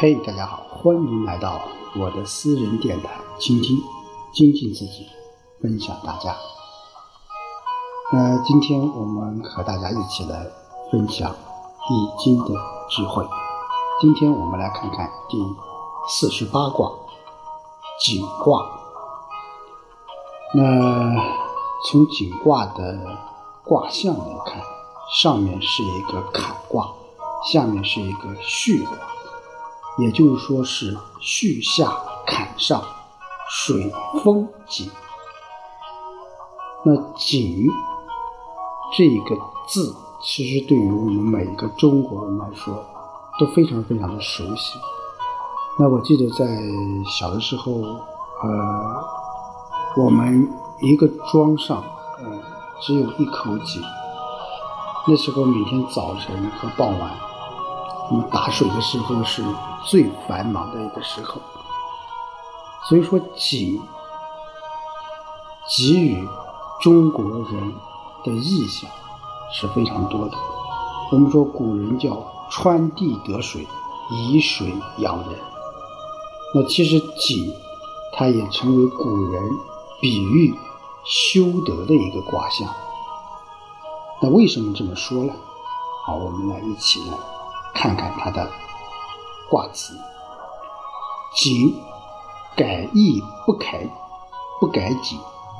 嘿，大家好，欢迎来到我的私人电台，倾听，精进自己，分享大家。呃，今天我们和大家一起来分享《易经》的智慧。今天我们来看看第四十八卦井卦。那从井卦的卦象来看，上面是一个坎卦，下面是一个巽卦。也就是说是巽下坎上，水风井。那井这个字，其实对于我们每一个中国人来说，都非常非常的熟悉。那我记得在小的时候，呃，我们一个庄上，呃，只有一口井。那时候每天早晨和傍晚。我们打水的时候是最繁忙的一个时候，所以说井给予中国人的意象是非常多的。我们说古人叫穿地得水，以水养人。那其实井它也成为古人比喻修德的一个卦象。那为什么这么说呢？好，我们来一起来。看看它的卦辞：谨改易不改，不改己，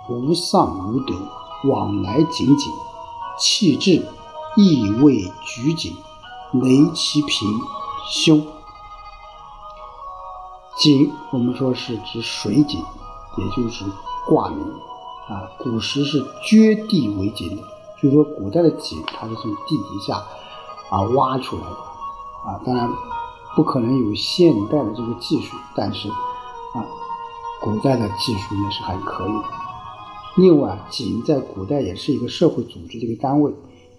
无丧无德，往来谨谨，气质意味举谨，雷其平修。井，我们说是指水井，也就是卦名啊。古时是掘地为井的，就是说古代的井，它是从地底下啊挖出来的。啊，当然不可能有现代的这个技术，但是啊，古代的技术也是还可以的。另外，井在古代也是一个社会组织的一个单位，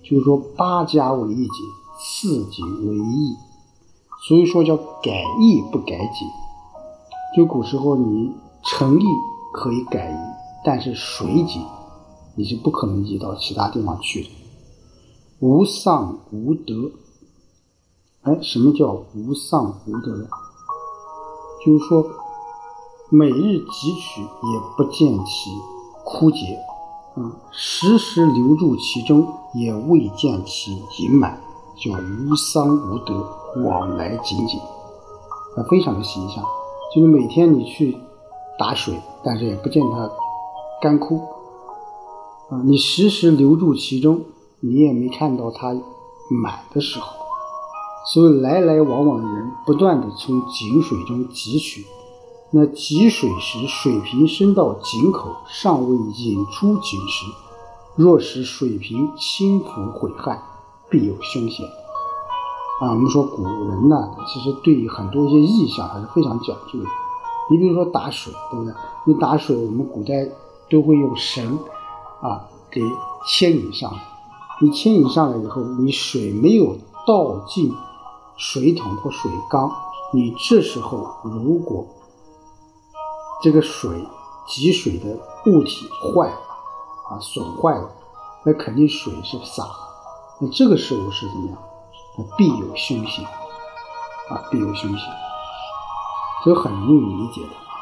就是说八家为一井，四井为一，所以说叫改易不改井。就古时候你城邑可以改，但是水井你是不可能移到其他地方去的。无丧无德。哎，什么叫无丧无德？就是说，每日汲取也不见其枯竭，啊，时时留住其中也未见其盈满，叫无丧无德，往来紧紧，啊，非常的形象。就是每天你去打水，但是也不见它干枯，啊，你时时留住其中，你也没看到它满的时候。所以来来往往的人不断的从井水中汲取，那汲水时水瓶升到井口，尚未引出井时，若使水瓶倾覆毁害，必有凶险。啊，我们说古人呢，其实对于很多一些意象还是非常讲究的。你比如说打水，对不对？你打水，我们古代都会用绳啊给牵引上来。你牵引上来以后，你水没有倒进。水桶或水缸，你这时候如果这个水汲水的物体坏了啊损坏了，那肯定水是洒，那这个时候是怎么样？那必有凶险啊，必有凶险，所以很容易理解的啊。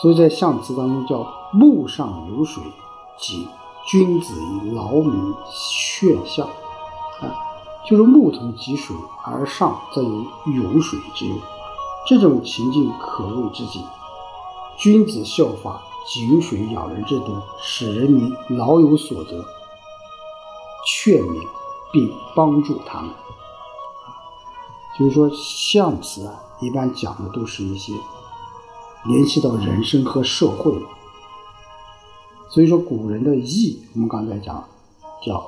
所以在象辞当中叫木上有水，即君子以劳民劝孝啊。就是木桶汲水而上，则有涌水之用。这种情境可谓之极。君子效法井水养人之德，使人民老有所得，劝勉并帮助他们。就是说，象辞啊，一般讲的都是一些联系到人生和社会。所以说，古人的义，我们刚才讲叫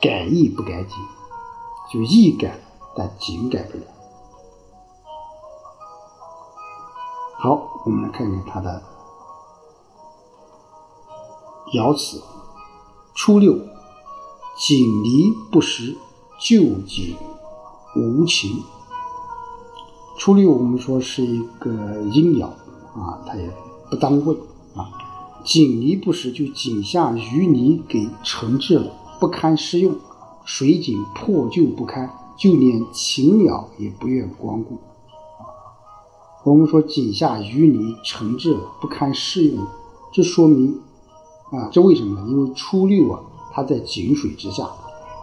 改义不改己。就意改，但景改不了。好，我们来看看它的爻辞：初六，井离不食，旧井无情。初六，我们说是一个阴爻啊，它也不当位啊。井离不食，就井下淤泥给沉滞了，不堪施用。水井破旧不堪，就连禽鸟也不愿光顾。我们说井下淤泥成质不堪适用，这说明啊，这为什么呢？因为初六啊，它在井水之下，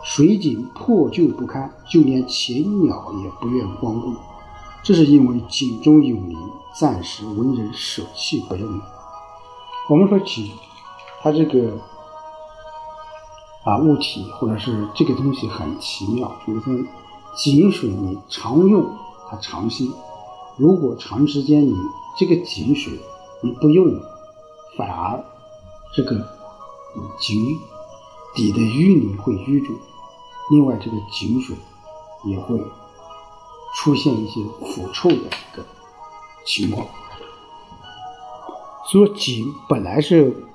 水井破旧不堪，就连禽鸟也不愿光顾。这是因为井中有泥，暂时为人舍弃不用。我们说井，它这个啊物体或者是这个东西很奇妙，比如说井水你常用它常新，如果长时间你这个井水你不用，反而这个井底的淤泥会淤住，另外这个井水也会。出现一些腐臭的一个情况，所以说井本来是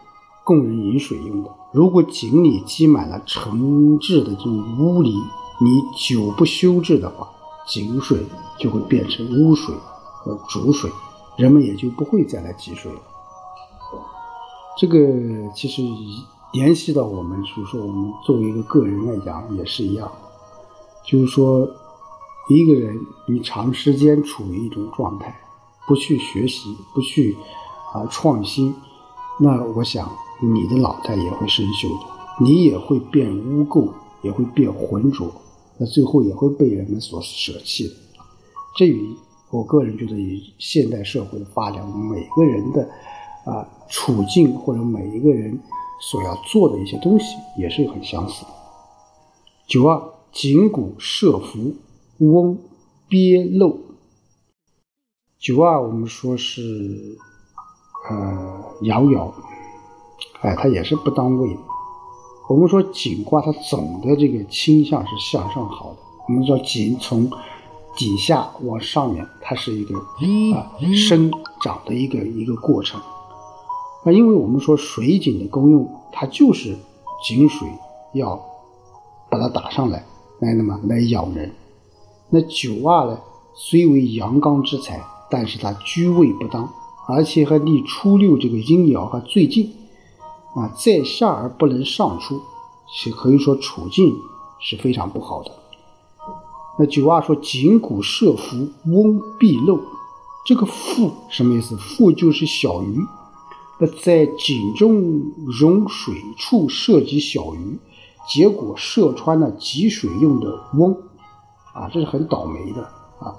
供人饮水用的，如果井里积满了沉质的这种污泥，你久不修治的话，井水就会变成污水和浊水，人们也就不会再来汲水了。这个其实联系到我们，就是说我们作为一个个人来讲也是一样，就是说。一个人，你长时间处于一种状态，不去学习，不去啊创新，那我想你的脑袋也会生锈的，你也会变污垢，也会变浑浊，那最后也会被人们所舍弃的。这与我个人觉得与现代社会的发展，每个人的啊处境或者每一个人所要做的一些东西也是很相似的。九二紧骨设伏。翁鳖漏，九二我们说是呃爻爻，哎，它也是不当位的。我们说井卦它总的这个倾向是向上好的。我们说井从底下往上面，它是一个啊生长的一个一个过程。那因为我们说水井的功用，它就是井水要把它打上来，来那么来养人。那九二呢，虽为阳刚之才，但是它居位不当，而且还离初六这个阴爻还最近，啊，在下而不能上出，是可以说处境是非常不好的。那九二说井谷设伏，翁必漏，这个覆什么意思？覆就是小鱼，那在井中融水处射及小鱼，结果射穿了汲水用的翁。啊，这是很倒霉的啊，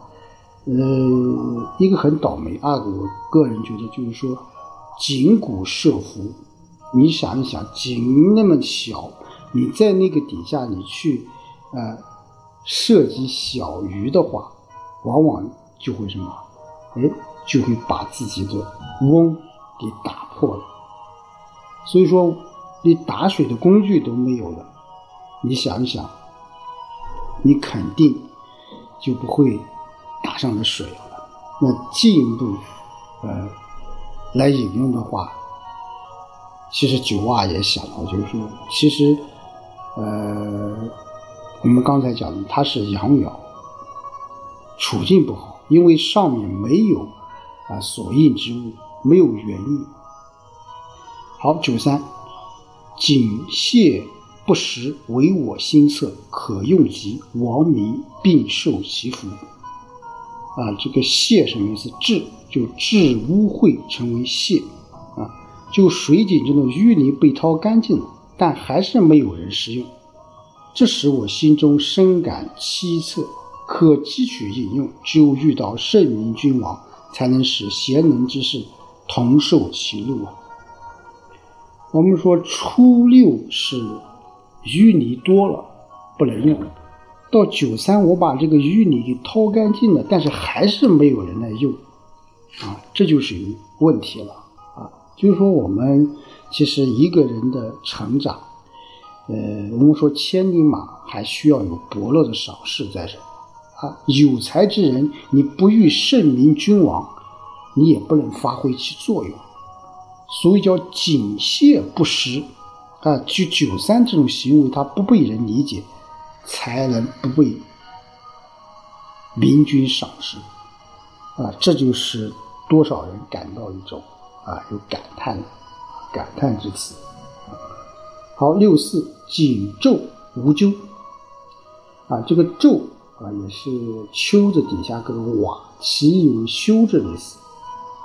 呃，一个很倒霉。二个，我个人觉得就是说，井谷设伏，你想一想，井那么小，你在那个底下，你去呃涉及小鱼的话，往往就会什么？哎，就会把自己的瓮给打破了。所以说，你打水的工具都没有了，你想一想，你肯定。就不会打上的水了。那进一步，呃，来引用的话，其实九娃也想到，就是说，其实，呃，我们刚才讲的，它是阳爻，处境不好，因为上面没有啊所应之物，没有原因。好，九三，井泄。不时为我心测，可用及亡民，并受其福。啊，这个泄什么意思？治就治污秽，成为泄。就水井中的淤泥被掏干净了，但还是没有人食用。这使我心中深感凄恻，可汲取饮用。只有遇到圣明君王，才能使贤能之士同受其禄啊。我们说初六是。淤泥多了不能用，到九三我把这个淤泥给掏干净了，但是还是没有人来用，啊，这就是一个问题了。就是说我们其实一个人的成长，呃，我们说千里马还需要有伯乐的赏识在身啊。有才之人，你不遇圣明君王，你也不能发挥其作用，所以叫谨谢不食。啊，就九三这种行为，他不被人理解，才能不被明君赏识，啊，这就是多少人感到一种啊有感叹感叹之词。好，六四锦昼无咎，啊，这个昼啊，也是丘字底下搁个瓦，其有修之意思。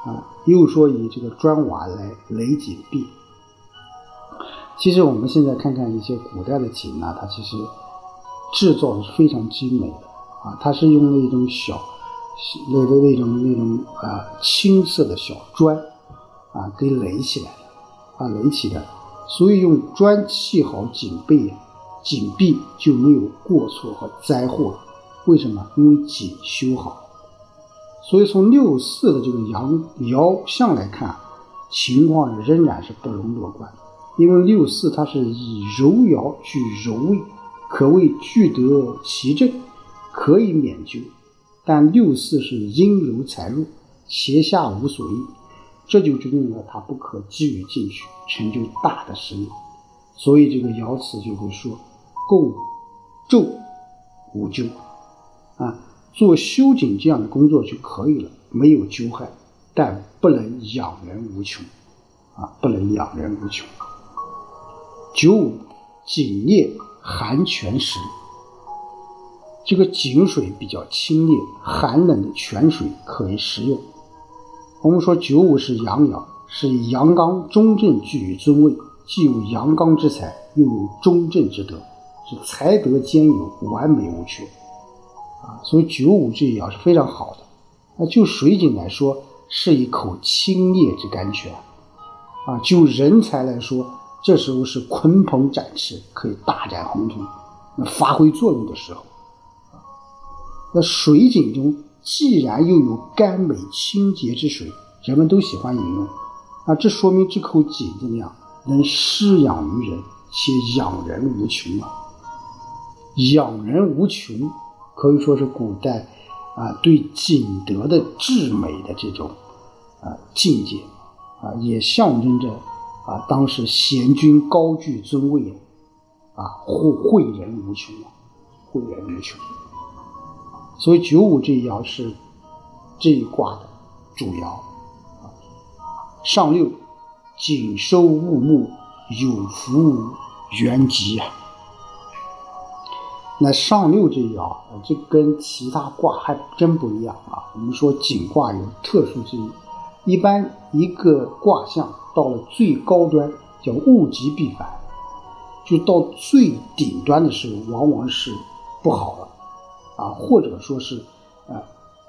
啊，又说以这个砖瓦来垒井壁。其实我们现在看看一些古代的井呢，它其实制造的是非常精美的啊，它是用那种小那的那种那种啊青色的小砖啊给垒起来了啊垒起来，所以用砖砌好井壁，井壁就没有过错和灾祸。为什么？因为井修好。所以从六四的这个阳爻象来看，情况仍然是不容乐观。因为六四它是以柔爻居柔位，可谓聚得其正，可以免咎。但六四是阴柔财弱，邪下无所依，这就决定了他不可给予进取，成就大的事业。所以这个爻辞就会说：“共昼无咎。”啊。做修井这样的工作就可以了，没有纠害，但不能养人无穷，啊，不能养人无穷。九五，井冽寒泉时，这个井水比较清冽，寒冷的泉水可以食用。我们说九五是阳爻，是以阳刚中正居于尊位，既有阳刚之才，又有中正之德，是才德兼有，完美无缺。啊，所以九五这一爻是非常好的。那就水井来说，是一口清冽之甘泉。啊，就人才来说，这时候是鲲鹏展翅，可以大展宏图，那发挥作用的时候。那水井中既然又有甘美清洁之水，人们都喜欢饮用。啊，这说明这口井怎么样？能施养于人，且养人无穷啊！养人无穷。可以说是古代啊对景德的至美的这种啊境界啊，也象征着啊当时贤君高居尊位啊，惠惠人无穷啊，惠人无穷。所以九五这一爻是这一卦的主爻。上六，景收物木，有福元吉啊。那上六这一爻，这跟其他卦还真不一样啊。我们说景卦有特殊之意，一般一个卦象到了最高端叫物极必反，就到最顶端的时候，往往是不好了啊，或者说是啊，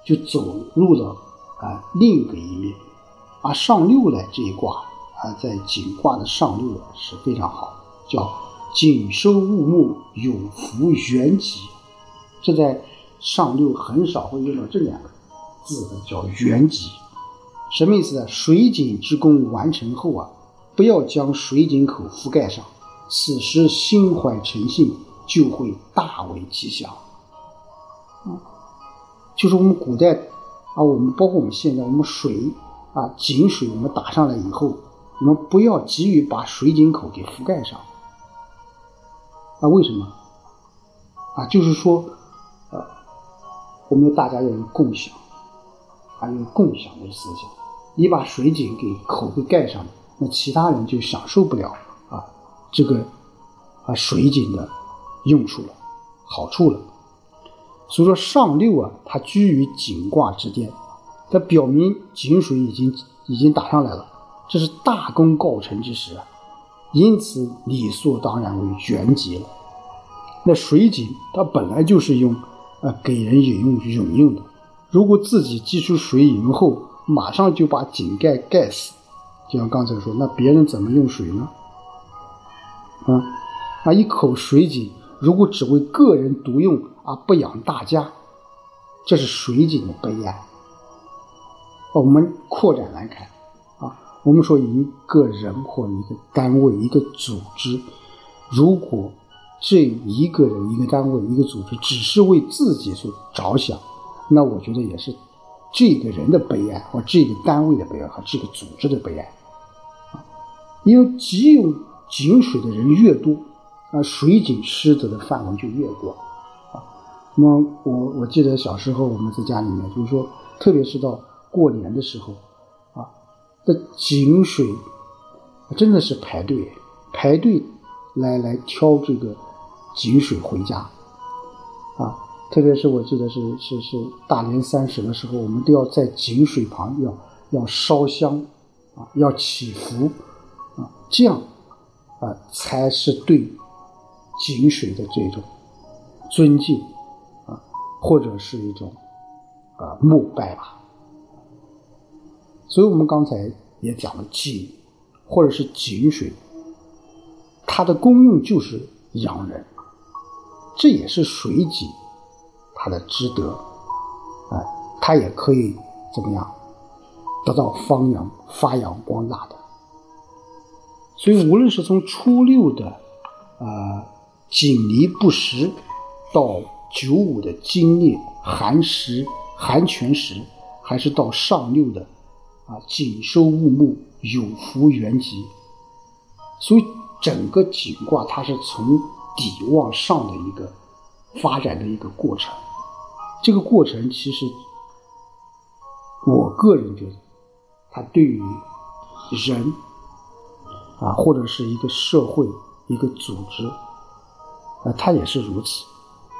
就走入了啊另一个一面。而上六呢这一卦啊，在景卦的上六是非常好，叫。景收物木，有福元吉，这在上六很少会用到这两个字的，叫元吉，什么意思呢？水井之功完成后啊，不要将水井口覆盖上，此时心怀诚信，就会大为吉祥。啊，就是我们古代啊，我们包括我们现在，我们水啊井水我们打上来以后，我们不要急于把水井口给覆盖上。那为什么？啊，就是说，呃，我们大家要有共享，还有共享的思想。你把水井给口给盖上了，那其他人就享受不了啊这个啊水井的用处了，好处了。所以说上六啊，它居于井卦之巅，它表明井水已经已经打上来了，这是大功告成之时啊。因此，理所当然为元吉了。那水井它本来就是用，呃，给人饮用饮用的。如果自己汲出水饮用后，马上就把井盖盖死，就像刚才说，那别人怎么用水呢？啊，那，一口水井如果只为个人独用而不养大家，这是水井的悲哀。我们扩展来看。啊我们说一个人或一个单位、一个组织，如果这一个人、一个单位、一个组织只是为自己所着想，那我觉得也是这个人的悲哀，或这个单位的悲哀，和这个组织的悲哀。因为只有井水的人越多，啊，水井狮子的范围就越广。啊，那么我我记得小时候我们在家里面，就是说，特别是到过年的时候。啊这井水真的是排队排队来来挑这个井水回家啊！特别是我记得是是是大年三十的时候，我们都要在井水旁要要烧香啊，要祈福啊，这样啊才是对井水的这种尊敬啊，或者是一种啊膜拜吧。所以我们刚才也讲了井，或者是井水，它的功用就是养人，这也是水井它的之德，啊，它也可以怎么样得到发扬发扬光大的。所以无论是从初六的啊井离不食，到九五的精烈寒食寒泉食，还是到上六的。啊，锦收物木，有福元吉。所以整个景卦它是从底往上的一个发展的一个过程。这个过程其实，我个人觉得，它对于人啊，或者是一个社会、一个组织啊，它也是如此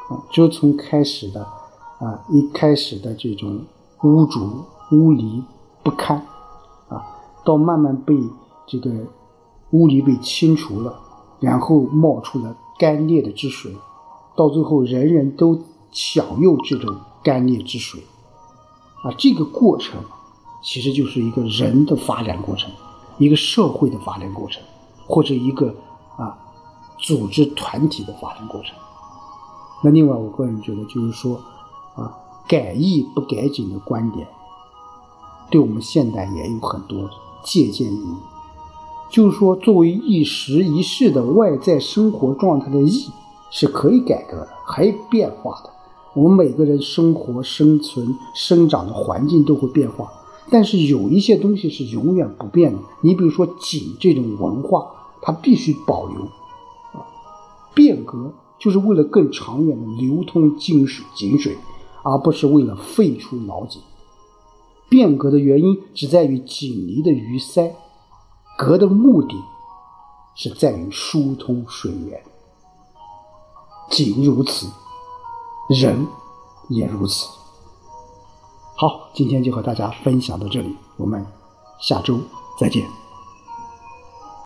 啊。就从开始的啊，一开始的这种污浊、污泥。不堪，啊，到慢慢被这个污泥被清除了，然后冒出了干裂的之水，到最后人人都享用这种干裂之水，啊，这个过程其实就是一个人的发展过程，一个社会的发展过程，或者一个组织团体的发展过程。那另外，我个人觉得就是说，啊，改易不改景的观点。对我们现代也有很多借鉴意义，就是说，作为一时一世的外在生活状态的意是可以改革的，还有变化的。我们每个人生活、生存、生长的环境都会变化，但是有一些东西是永远不变的。你比如说景这种文化，它必须保留。变革就是为了更长远的流通井水，井水，而不是为了废除老井。变革的原因只在于井离的淤塞，革的目的是在于疏通水源。井如此，人也如此。好，今天就和大家分享到这里，我们下周再见。